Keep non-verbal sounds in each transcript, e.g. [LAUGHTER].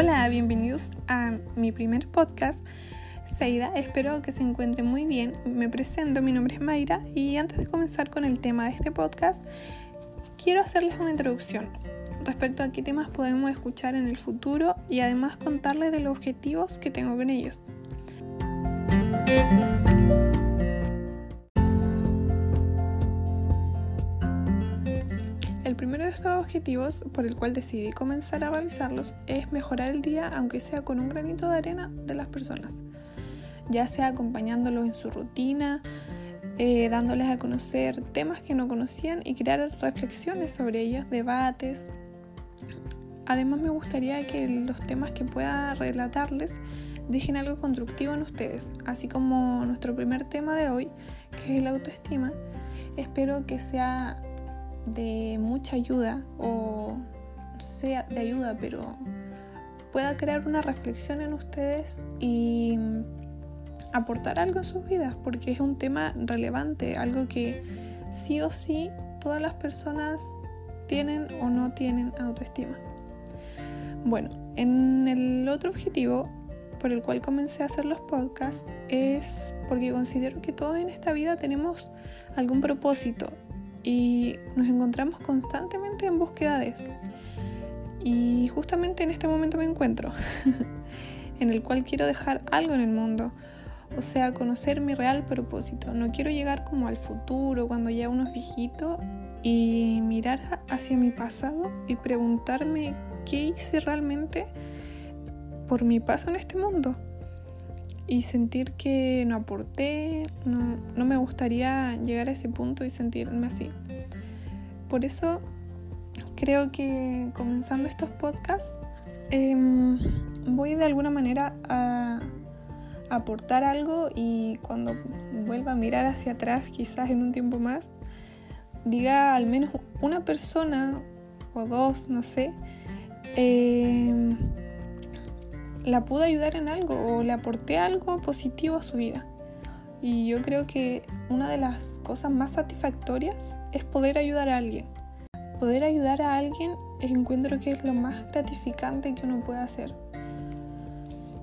Hola, bienvenidos a mi primer podcast. Seida, espero que se encuentren muy bien. Me presento, mi nombre es Mayra y antes de comenzar con el tema de este podcast, quiero hacerles una introducción respecto a qué temas podemos escuchar en el futuro y además contarles de los objetivos que tengo con ellos. Primero de estos objetivos, por el cual decidí comenzar a realizarlos, es mejorar el día, aunque sea con un granito de arena, de las personas. Ya sea acompañándolos en su rutina, eh, dándoles a conocer temas que no conocían y crear reflexiones sobre ellos, debates. Además me gustaría que los temas que pueda relatarles dejen algo constructivo en ustedes, así como nuestro primer tema de hoy, que es la autoestima. Espero que sea de mucha ayuda o sea de ayuda, pero pueda crear una reflexión en ustedes y aportar algo en sus vidas, porque es un tema relevante, algo que sí o sí todas las personas tienen o no tienen autoestima. Bueno, en el otro objetivo por el cual comencé a hacer los podcasts es porque considero que todos en esta vida tenemos algún propósito y nos encontramos constantemente en búsqueda de eso. Y justamente en este momento me encuentro, [LAUGHS] en el cual quiero dejar algo en el mundo, o sea, conocer mi real propósito. No quiero llegar como al futuro, cuando ya uno es viejito, y mirar hacia mi pasado y preguntarme qué hice realmente por mi paso en este mundo. Y sentir que no aporté, no, no me gustaría llegar a ese punto y sentirme así. Por eso creo que comenzando estos podcasts em, voy de alguna manera a aportar algo y cuando vuelva a mirar hacia atrás, quizás en un tiempo más, diga al menos una persona o dos, no sé, em, la pude ayudar en algo o le aporté algo positivo a su vida. Y yo creo que una de las cosas más satisfactorias es poder ayudar a alguien. Poder ayudar a alguien encuentro que es lo más gratificante que uno puede hacer.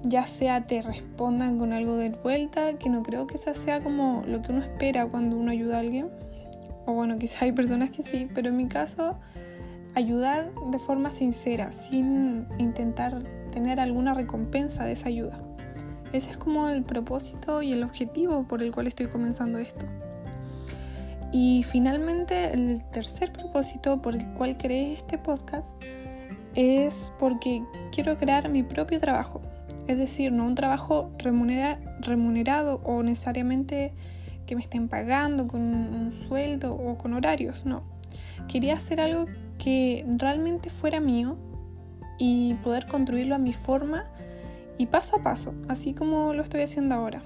Ya sea te respondan con algo de vuelta, que no creo que esa sea como lo que uno espera cuando uno ayuda a alguien. O bueno, [LAUGHS] quizá hay personas que sí, pero en mi caso, ayudar de forma sincera, sin intentar tener alguna recompensa de esa ayuda. Ese es como el propósito y el objetivo por el cual estoy comenzando esto. Y finalmente el tercer propósito por el cual creé este podcast es porque quiero crear mi propio trabajo. Es decir, no un trabajo remunerado o necesariamente que me estén pagando con un sueldo o con horarios, no. Quería hacer algo que realmente fuera mío y poder construirlo a mi forma y paso a paso, así como lo estoy haciendo ahora.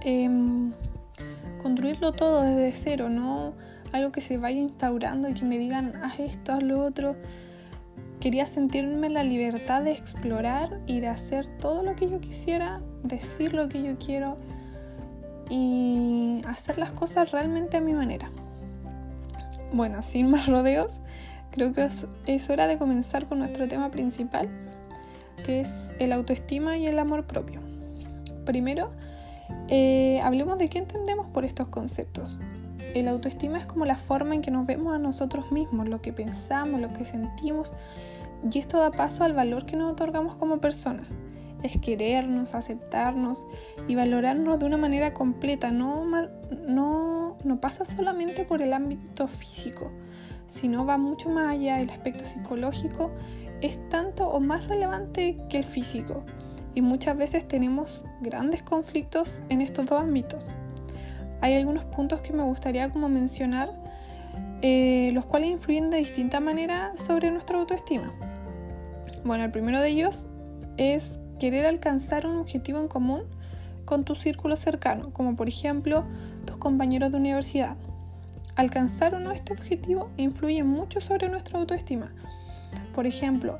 Em, construirlo todo desde cero, no algo que se vaya instaurando y que me digan, haz esto, haz lo otro. Quería sentirme la libertad de explorar y de hacer todo lo que yo quisiera, decir lo que yo quiero y hacer las cosas realmente a mi manera. Bueno, sin más rodeos, creo que es, hora de comenzar con nuestro tema principal, que es el autoestima y el amor propio. Primero, eh, hablemos de qué entendemos por estos conceptos. El autoestima es como la forma en que nos vemos a nosotros mismos, lo que pensamos, lo que sentimos, y esto da paso al valor que nos otorgamos como personas. Es querernos, aceptarnos y valorarnos de una manera completa, no, pasa solamente por el ámbito físico, sino va mucho más allá. El aspecto psicológico es tanto o más relevante que el físico y muchas veces tenemos grandes conflictos en estos dos ámbitos. Hay algunos puntos que me gustaría como mencionar, eh, los cuales influyen de distinta manera sobre nuestra autoestima. Bueno, el primero de ellos es querer alcanzar un objetivo en común con tu círculo cercano, como por ejemplo tus compañeros de universidad. Alcanzar o no este objetivo influye mucho sobre nuestra autoestima. Por ejemplo,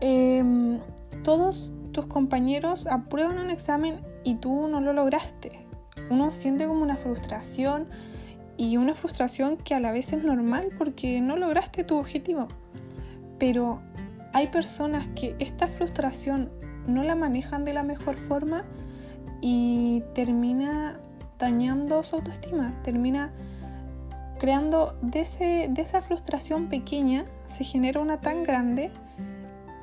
em, todos tus compañeros aprueban un examen y tú no lo lograste. Uno siente como una frustración y una frustración que a la vez es normal porque no lograste tu objetivo. Pero hay personas que esta frustración no la manejan de la mejor forma y termina dañando su autoestima, termina creando de, de esa frustración pequeña, se genera una tan grande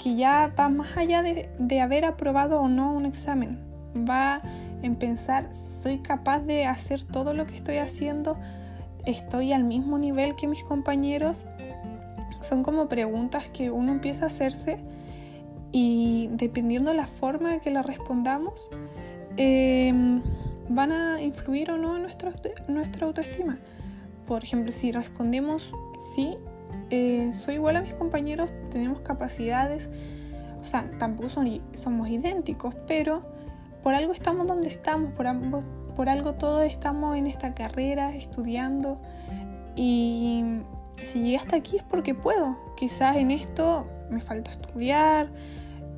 que ya va más allá de, de haber aprobado o no un examen, va en pensar, soy capaz de hacer todo lo que estoy haciendo, estoy al mismo nivel que mis compañeros. Son como preguntas que uno empieza a hacerse y dependiendo de la forma en que la respondamos, em, van a influir o no en nuestra autoestima. Por ejemplo, si respondemos sí, eh, soy igual a mis compañeros, tenemos capacidades, o sea, tampoco somos idénticos, pero por algo estamos donde estamos, por, por algo todos estamos en esta carrera, estudiando, y si llegué hasta aquí es porque puedo. Quizás en esto me falta estudiar,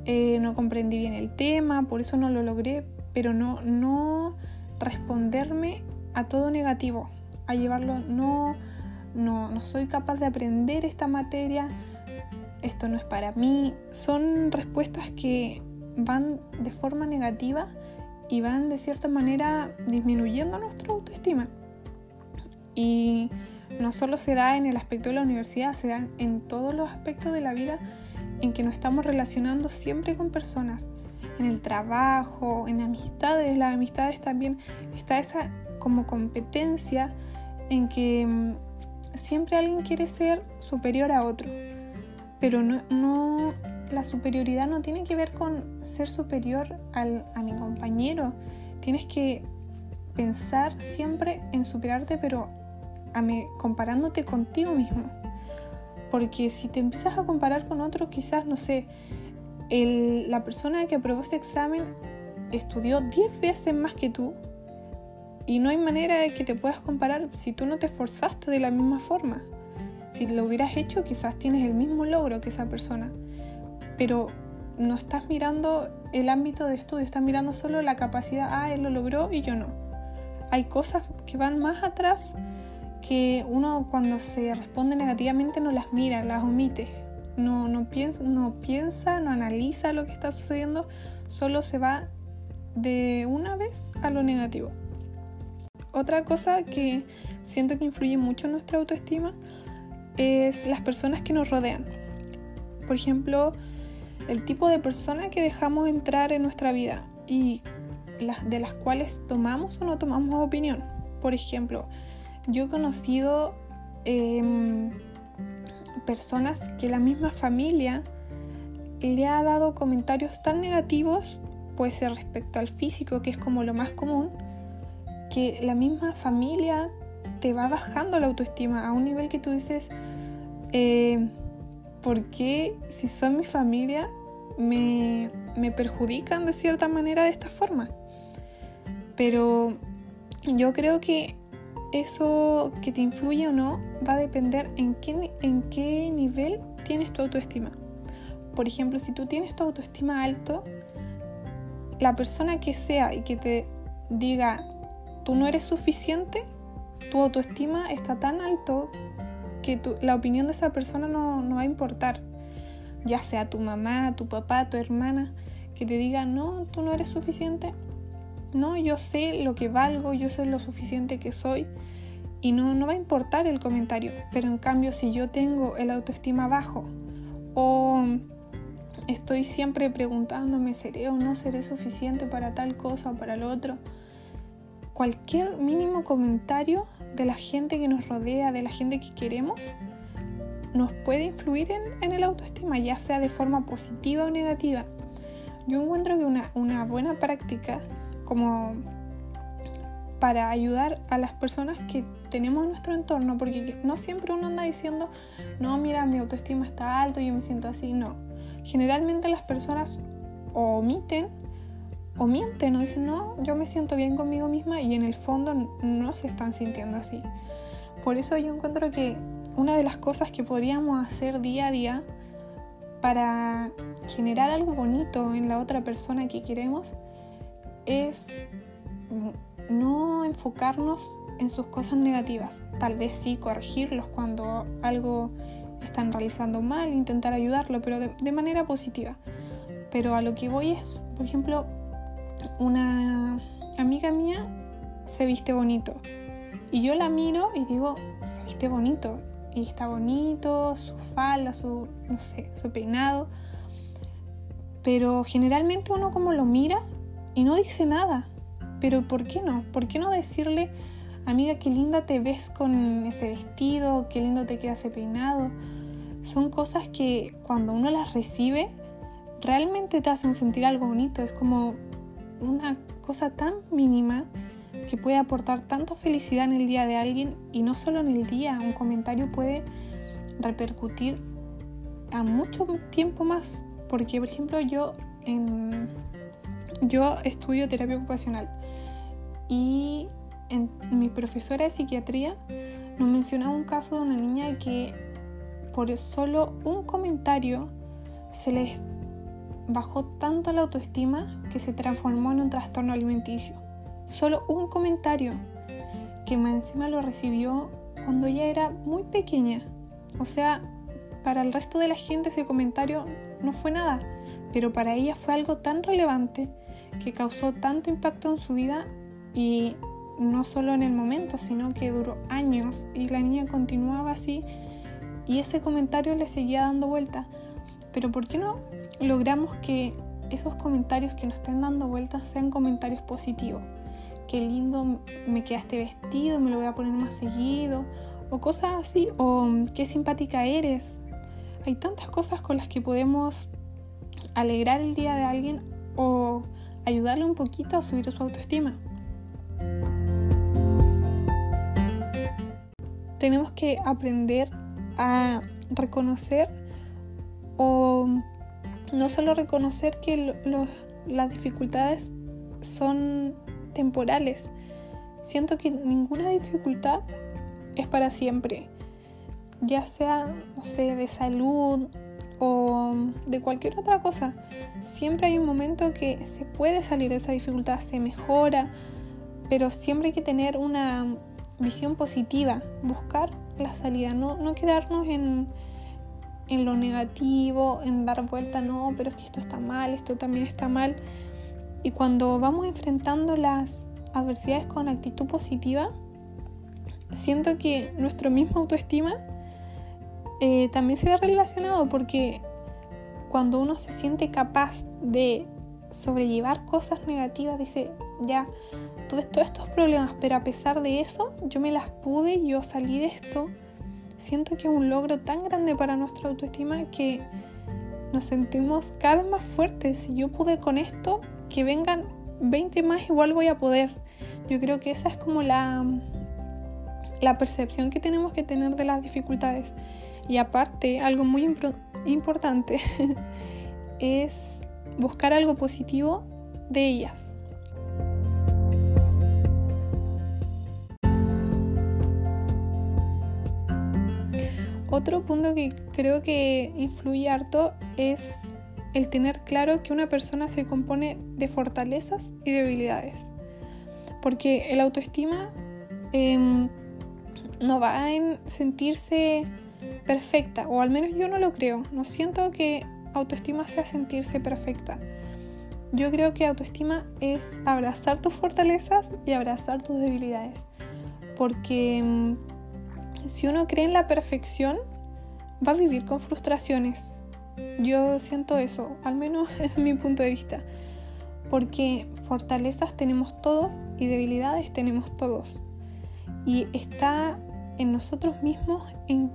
eh, no comprendí bien el tema, por eso no lo logré, pero no, no responderme a todo negativo, a llevarlo, no, no, no soy capaz de aprender esta materia, esto no es para mí, son respuestas que van de forma negativa y van de cierta manera disminuyendo nuestra autoestima. Y no solo se da en el aspecto de la universidad, se da en todos los aspectos de la vida en que nos estamos relacionando siempre con personas, en el trabajo, en amistades, las amistades también está esa como competencia en que mm, siempre alguien quiere ser superior a otro, pero no, no la superioridad no tiene que ver con ser superior al, a mi compañero. Tienes que pensar siempre en superarte, pero a me, comparándote contigo mismo. Porque si te empiezas a comparar con otro, quizás, no sé, el, la persona que aprobó ese examen estudió 10 veces más que tú y no hay manera de que te puedas comparar si tú no te esforzaste de la misma forma. Si lo hubieras hecho, quizás tienes el mismo logro que esa persona pero no estás mirando el ámbito de estudio, estás mirando solo la capacidad, ah, él lo logró y yo no. Hay cosas que van más atrás que uno cuando se responde negativamente no las mira, las omite, no, no, piensa, no piensa, no analiza lo que está sucediendo, solo se va de una vez a lo negativo. Otra cosa que siento que influye mucho en nuestra autoestima es las personas que nos rodean. Por ejemplo, el tipo de persona que dejamos entrar en nuestra vida y de las cuales tomamos o no tomamos opinión. Por ejemplo, yo he conocido em, personas que la misma familia le ha dado comentarios tan negativos, puede ser respecto al físico, que es como lo más común, que la misma familia te va bajando la autoestima a un nivel que tú dices, eh, ¿por qué si son mi familia me, me perjudican de cierta manera de esta forma? Pero yo creo que eso que te influye o no va a depender en qué, en qué nivel tienes tu autoestima. Por ejemplo, si tú tienes tu autoestima alto, la persona que sea y que te diga tú no eres suficiente, tu autoestima está tan alto que la opinión de esa persona no, va a importar. Ya sea tu mamá, tu papá, tu hermana, que te diga, no, tú no eres suficiente. No, yo sé lo que valgo, yo sé lo suficiente que soy y no, no va a importar el comentario. Pero en cambio, si yo tengo el autoestima bajo o estoy siempre preguntándome, ¿seré o no seré suficiente para tal cosa o para lo otro? Cualquier mínimo comentario de la gente que nos rodea, de la gente que queremos, nos puede influir en, el autoestima, ya sea de forma positiva o negativa. Yo encuentro que una, una buena práctica como para ayudar a las personas que tenemos en nuestro entorno, porque no siempre uno anda diciendo, no, mira, mi autoestima está alto, yo me siento así, no. Generalmente las personas omiten o mienten o dicen, no, yo me siento bien conmigo misma y en el fondo no se están sintiendo así. Por eso yo encuentro que una de las cosas que podríamos hacer día a día para generar algo bonito en la otra persona que queremos es no enfocarnos en sus cosas negativas. Tal vez sí corregirlos cuando algo están realizando mal, intentar ayudarlo, pero de, manera positiva. Pero a lo que voy es, por ejemplo, una amiga mía se viste bonito. Y yo la miro y digo, se viste bonito. Y está bonito, su falda, su, no sé, su peinado. Pero generalmente uno como lo mira y no dice nada. Pero ¿por qué no? ¿Por qué no decirle, amiga, qué linda te ves con ese vestido, qué lindo te queda ese peinado? Son cosas que cuando uno las recibe, realmente te hacen sentir algo bonito. Es como una cosa tan mínima que puede aportar tanta felicidad en el día de alguien y no solo en el día, un comentario puede repercutir a mucho tiempo más. Porque, por ejemplo, yo, yo estudio terapia ocupacional y en, mi profesora de psiquiatría nos mencionaba un caso de una niña que por solo un comentario se les bajó tanto la autoestima que se transformó en un trastorno alimenticio. Solo un comentario que encima lo recibió cuando ella era muy pequeña. O sea, para el resto de la gente ese comentario no fue nada, pero para ella fue algo tan relevante que causó tanto impacto en su vida y no solo en el momento, sino que duró años y la niña continuaba así y ese comentario le seguía dando vuelta. Pero ¿por qué no logramos que esos comentarios que nos estén dando vueltas sean comentarios positivos? Qué lindo me queda este vestido, me lo voy a poner más seguido, o cosas así, o qué simpática eres. Hay tantas cosas con las que podemos alegrar el día de alguien o ayudarle un poquito a subir su autoestima. Tenemos que aprender a reconocer o no solo reconocer que las dificultades son temporales. Siento que ninguna dificultad es para siempre, ya sea, no sé, de salud o de cualquier otra cosa. Siempre hay un momento que se puede salir de esa dificultad, se mejora, pero siempre hay que tener una visión positiva, buscar la salida, no, no quedarnos en, en lo negativo, en dar vuelta, no, pero es que esto está mal, esto también está mal. Y cuando vamos enfrentando las adversidades con actitud positiva, siento que nuestro mismo autoestima eh, también se ve relacionado porque cuando uno se siente capaz de sobrellevar cosas negativas, dice, ya, tuve todos estos problemas, pero a pesar de eso, yo me las pude, yo salí de esto. Siento que es un logro tan grande para nuestra autoestima que nos sentimos cada vez más fuertes. Si yo pude con esto, que vengan 20 más, igual voy a poder. Yo creo que esa es como la, la percepción que tenemos que tener de las dificultades. Y aparte, algo muy importante [LAUGHS] es buscar algo positivo de ellas. Otro punto que creo que influye harto es el tener claro que una persona se compone de fortalezas y debilidades. Porque el autoestima em, no va en sentirse perfecta, o al menos yo no lo creo. No siento que autoestima sea sentirse perfecta. Yo creo que autoestima es abrazar tus fortalezas y abrazar tus debilidades. Porque em, si uno cree en la perfección, va a vivir con frustraciones. Yo siento eso, al menos [LAUGHS] es mi punto de vista. Porque fortalezas tenemos todos y debilidades tenemos todos. Y está en nosotros mismos en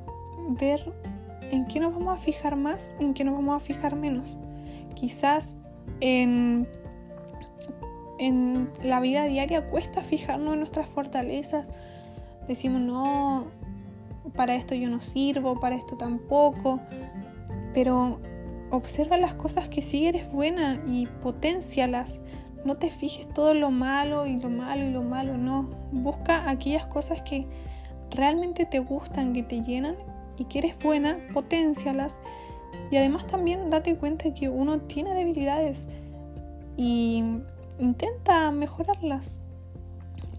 ver en qué nos vamos a fijar más, en qué nos vamos a fijar menos. Quizás en, en la vida diaria cuesta fijarnos en nuestras fortalezas. Decimos, no, para esto yo no sirvo, para esto tampoco. Pero observa las cosas que sí eres buena y potencialas. No te fijes todo lo malo y lo malo y lo malo, no. Busca aquellas cosas que realmente te gustan, que te llenan y que eres buena, potencialas. Y además también date cuenta que uno tiene debilidades y intenta mejorarlas.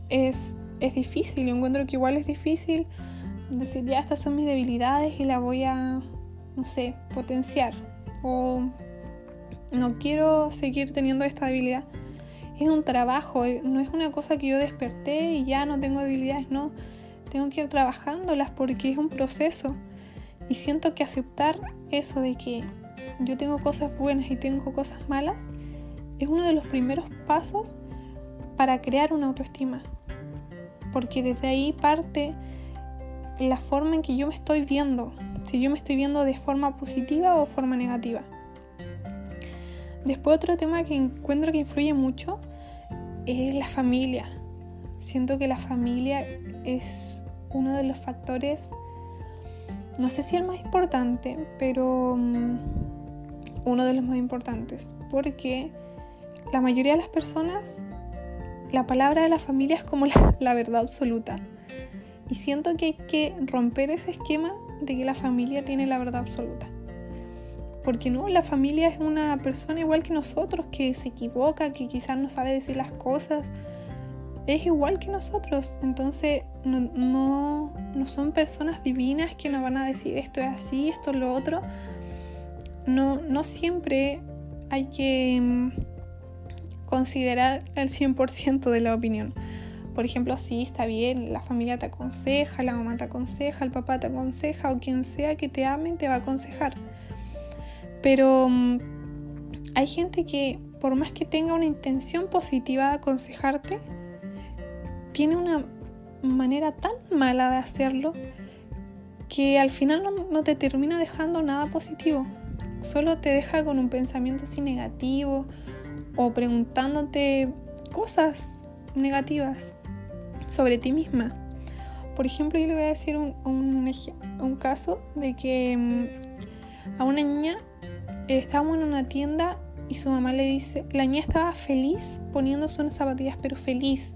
Es, es difícil, yo encuentro que igual es difícil decir, ya estas son mis debilidades y las voy a, no sé, potenciar. O no quiero seguir teniendo esta debilidad. Es un trabajo, eh, no es una cosa que yo desperté y ya no tengo debilidades, no. Tengo que ir trabajándolas porque es un proceso. Y siento que aceptar eso de que yo tengo cosas buenas y tengo cosas malas es uno de los primeros pasos para crear una autoestima. Porque desde ahí parte la forma en que yo me estoy viendo. Si yo me estoy viendo de forma positiva o forma negativa. Después otro tema que encuentro que influye mucho es la familia. Siento que la familia es uno de los factores, no sé si el más importante, pero mm, uno de los más importantes. Porque la mayoría de las personas, la palabra de la familia es como la, la verdad absoluta. Y siento que hay que romper ese esquema de que la familia tiene la verdad absoluta porque no, la familia es una persona igual que nosotros, que se equivoca, que quizás no sabe decir las cosas, es igual que nosotros, entonces no, no, no son personas divinas que nos van a decir esto es así, esto es lo otro. No, no siempre hay que mm, considerar el 100% de la opinión. Por ejemplo, sí, está bien, la familia te aconseja, la mamá te aconseja, el papá te aconseja o quien sea que te ame te va a aconsejar. Pero mm, hay gente que por más que tenga una intención positiva de aconsejarte, tiene una manera tan mala de hacerlo que al final no, te termina dejando nada positivo. Solo te deja con un pensamiento así negativo o preguntándote cosas negativas sobre ti misma. Por ejemplo, yo le voy a decir un, caso de que mm, a una niña estábamos en una tienda y su mamá le dice, la niña estaba feliz poniéndose unas zapatillas, pero feliz.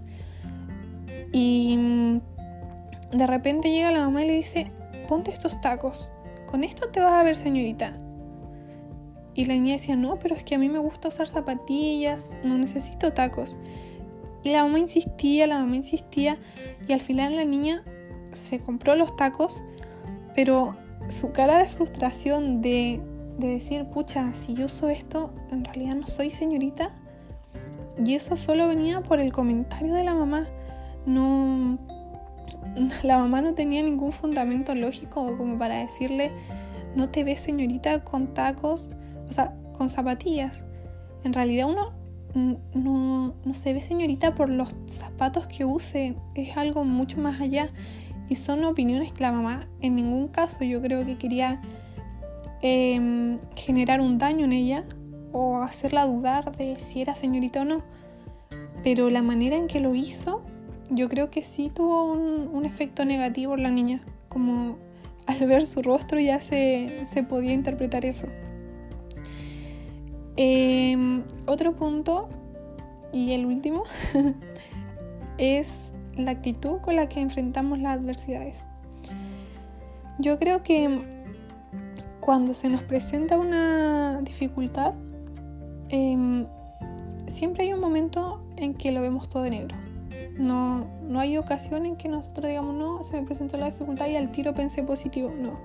Y mm, de repente llega la mamá y le dice, ponte estos tacos, con esto te vas a ver señorita. Y la niña decía, no, pero es que a mí me gusta usar zapatillas, no necesito tacos. Y la mamá insistía, la mamá insistía, y al final la niña se compró los tacos, pero su cara de frustración, de de decir, pucha, si yo uso esto, en realidad no soy señorita. Y eso solo venía por el comentario de la mamá. No. La mamá no tenía ningún fundamento lógico como para decirle, no te ves señorita con tacos, o sea, con zapatillas. En realidad uno no, se ve señorita por los zapatos que use, es algo mucho más allá. Y son opiniones que la mamá en ningún caso yo creo que quería Em, generar un daño en ella o hacerla dudar de si era señorita o no. Pero la manera en que lo hizo, yo creo que sí tuvo un, efecto negativo en la niña. Como al ver su rostro ya se, podía interpretar eso. Em, otro punto, y el último, [LAUGHS] es la actitud con la que enfrentamos las adversidades. Yo creo que cuando se nos presenta una dificultad, em, siempre hay un momento en que lo vemos todo de negro. No, no hay ocasión en que nosotros digamos, no, se me presentó la dificultad y al tiro pensé positivo. No.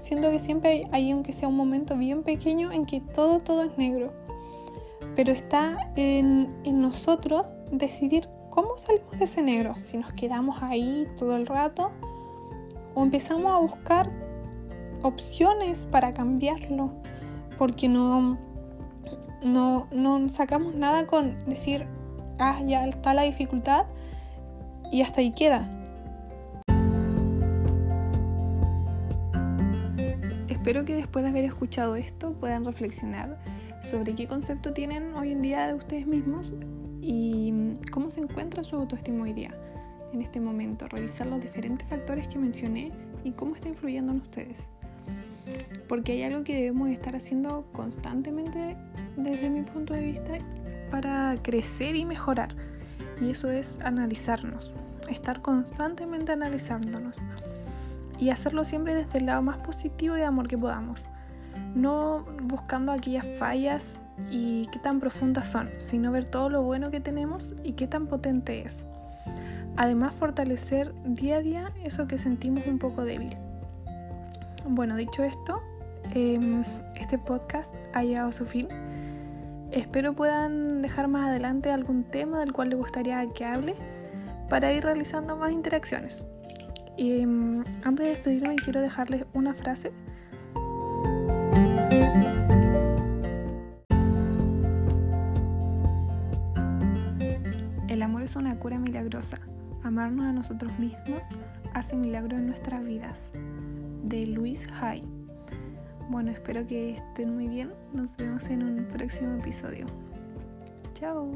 Siento que siempre hay, aunque sea un momento bien pequeño, en que todo, todo es negro. Pero está en, en nosotros decidir cómo salimos de ese negro. Si nos quedamos ahí todo el rato o empezamos a buscar opciones para cambiarlo, porque no, no, no sacamos nada con decir, ah, ya está la dificultad y hasta ahí queda. Espero que después de haber escuchado esto puedan reflexionar sobre qué concepto tienen hoy en día de ustedes mismos y cómo se encuentra su autoestima hoy día, en este momento, revisar los diferentes factores que mencioné y cómo está influyendo en ustedes. Porque hay algo que debemos estar haciendo constantemente desde mi punto de vista para crecer y mejorar. Y eso es analizarnos, estar constantemente analizándonos y hacerlo siempre desde el lado más positivo y de amor que podamos. No buscando aquellas fallas y qué tan profundas son, sino ver todo lo bueno que tenemos y qué tan potente es. Además, fortalecer día a día eso que sentimos un poco débil. Bueno, dicho esto, em, este podcast ha llegado a su fin. Espero puedan dejar más adelante algún tema del cual les gustaría que hable para ir realizando más interacciones. Em, antes de despedirme quiero dejarles una frase. El amor es una cura milagrosa. Amarnos a nosotros mismos hace milagro en nuestras vidas. De Luis Hay. Bueno, espero que estén muy bien. Nos vemos en un próximo episodio. Chao.